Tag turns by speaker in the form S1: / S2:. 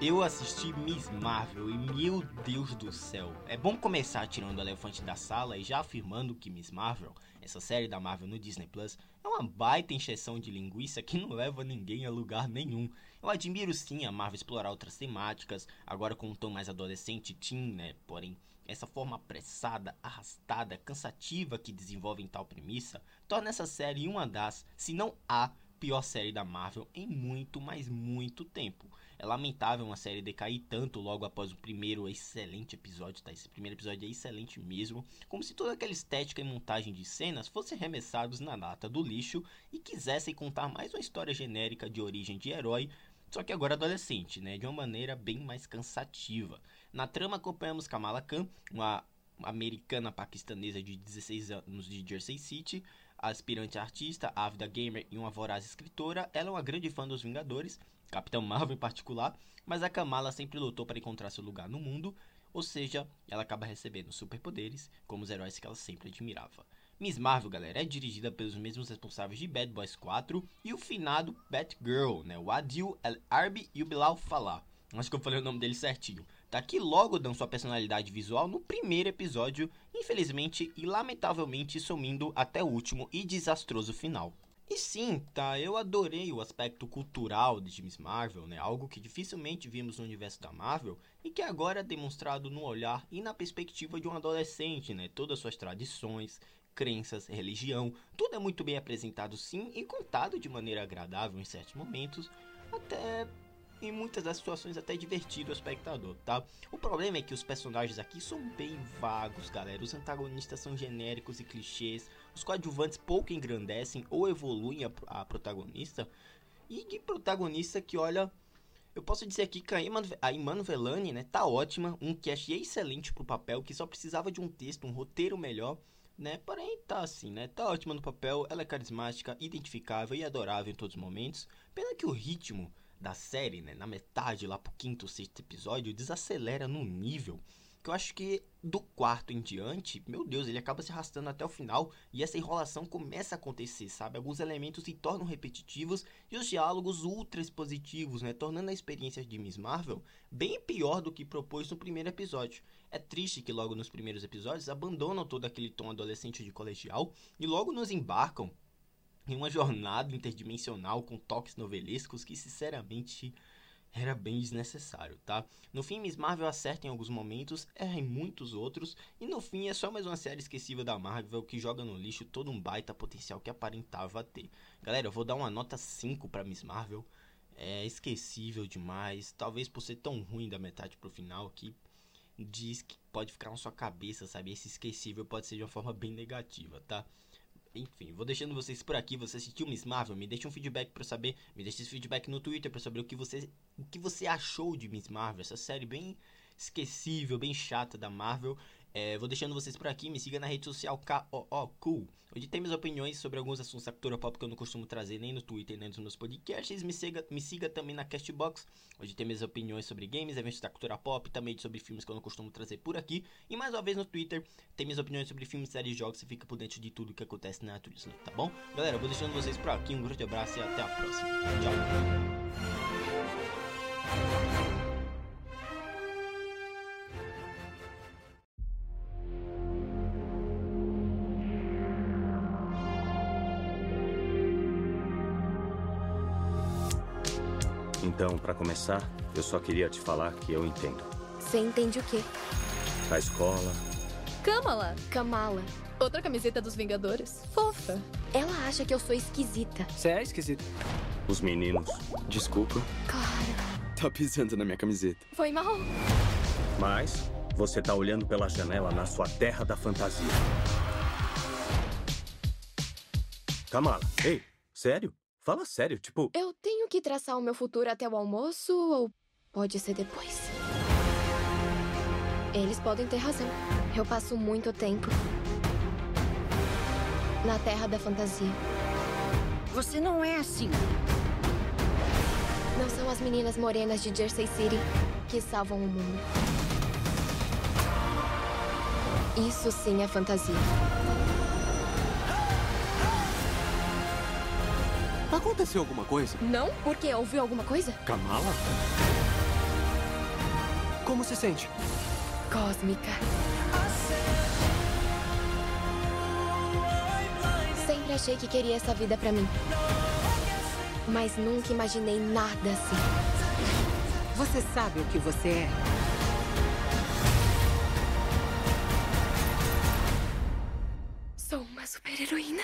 S1: eu assisti Miss Marvel e meu Deus do céu. É bom começar tirando o elefante da sala e já afirmando que Miss Marvel, essa série da Marvel no Disney Plus, é uma baita encheção de linguiça que não leva ninguém a lugar nenhum. Eu admiro sim a Marvel explorar outras temáticas, agora com um tom mais adolescente teen, né? Porém, essa forma apressada, arrastada, cansativa que desenvolve em tal premissa, torna essa série uma das, se não a pior série da Marvel em muito, mas muito tempo. É lamentável uma série decair tanto logo após o primeiro excelente episódio, tá? Esse primeiro episódio é excelente mesmo, como se toda aquela estética e montagem de cenas fossem arremessados na lata do lixo e quisessem contar mais uma história genérica de origem de herói, só que agora adolescente, né? De uma maneira bem mais cansativa. Na trama acompanhamos Kamala Khan, uma americana paquistanesa de 16 anos de Jersey City, aspirante artista, ávida gamer e uma voraz escritora, ela é uma grande fã dos Vingadores Capitão Marvel em particular, mas a Kamala sempre lutou para encontrar seu lugar no mundo, ou seja, ela acaba recebendo superpoderes como os heróis que ela sempre admirava. Miss Marvel, galera, é dirigida pelos mesmos responsáveis de Bad Boys 4 e o finado Batgirl, né? O Adil El Arbi e o Bilal Falah. Acho que eu falei o nome dele certinho. Tá logo dando sua personalidade visual no primeiro episódio, infelizmente e lamentavelmente sumindo até o último e desastroso final. E sim, tá, eu adorei o aspecto cultural de James Marvel, né? Algo que dificilmente vimos no universo da Marvel e que agora é demonstrado no olhar e na perspectiva de um adolescente, né? Todas as suas tradições, crenças, religião, tudo é muito bem apresentado sim e contado de maneira agradável em certos momentos, até em muitas das situações até divertido ao espectador, tá? O problema é que os personagens aqui são bem vagos, galera. Os antagonistas são genéricos e clichês. Os coadjuvantes pouco engrandecem ou evoluem a, a protagonista. E de protagonista que, olha, eu posso dizer aqui que a Imano Velani, né, tá ótima. Um cast excelente pro papel, que só precisava de um texto, um roteiro melhor né? Porém, tá assim, né? Tá ótima no papel, ela é carismática, identificável e adorável em todos os momentos. Pena que o ritmo da série, né, na metade, lá pro quinto, sexto episódio, desacelera num nível que eu acho que do quarto em diante, meu Deus, ele acaba se arrastando até o final e essa enrolação começa a acontecer, sabe? Alguns elementos se tornam repetitivos e os diálogos ultra expositivos, né? Tornando a experiência de Miss Marvel bem pior do que propôs no primeiro episódio. É triste que logo nos primeiros episódios abandonam todo aquele tom adolescente de colegial e logo nos embarcam em uma jornada interdimensional com toques novelescos que, sinceramente, era bem desnecessário, tá? No fim, Miss Marvel acerta em alguns momentos, erra em muitos outros, e no fim é só mais uma série esquecível da Marvel que joga no lixo todo um baita potencial que aparentava ter. Galera, eu vou dar uma nota 5 para Miss Marvel. É esquecível demais, talvez por ser tão ruim da metade pro final que diz que pode ficar na sua cabeça, sabe? Esse esquecível pode ser de uma forma bem negativa, tá? Enfim, vou deixando vocês por aqui. Você assistiu Miss Marvel? Me deixa um feedback para saber. Me deixa esse feedback no Twitter para saber o que você o que você achou de Miss Marvel, essa série bem esquecível, bem chata da Marvel. É, vou deixando vocês por aqui. Me siga na rede social KOO Cool, onde tem minhas opiniões sobre alguns assuntos da cultura pop que eu não costumo trazer nem no Twitter nem nos meus podcasts. Me siga, me siga também na Castbox, onde tem minhas opiniões sobre games, eventos da cultura pop, também sobre filmes que eu não costumo trazer por aqui. E mais uma vez no Twitter, tem minhas opiniões sobre filmes, séries e jogos. Você fica por dentro de tudo que acontece na Twitch, tá bom? Galera, vou deixando vocês por aqui. Um grande abraço e até a próxima. Tchau.
S2: Então, para começar, eu só queria te falar que eu entendo.
S3: Você entende o quê?
S2: A escola.
S4: Kamala.
S3: Kamala.
S4: Outra camiseta dos Vingadores. Fofa.
S3: Ela acha que eu sou esquisita.
S5: Você é esquisita.
S2: Os meninos.
S5: Desculpa.
S3: Claro.
S5: Tá pisando na minha camiseta.
S3: Foi mal.
S2: Mas você tá olhando pela janela na sua terra da fantasia. Kamala, ei, sério? Fala sério, tipo.
S3: Eu tenho que traçar o meu futuro até o almoço ou pode ser depois? Eles podem ter razão. Eu passo muito tempo na terra da fantasia.
S6: Você não é assim.
S3: Não são as meninas morenas de Jersey City que salvam o mundo. Isso sim é fantasia.
S5: Aconteceu alguma coisa?
S3: Não? Porque ouviu alguma coisa?
S5: Kamala? Como se sente?
S3: Cósmica. Sempre achei que queria essa vida pra mim. Mas nunca imaginei nada assim.
S6: Você sabe o que você é?
S3: Sou uma super-heroína.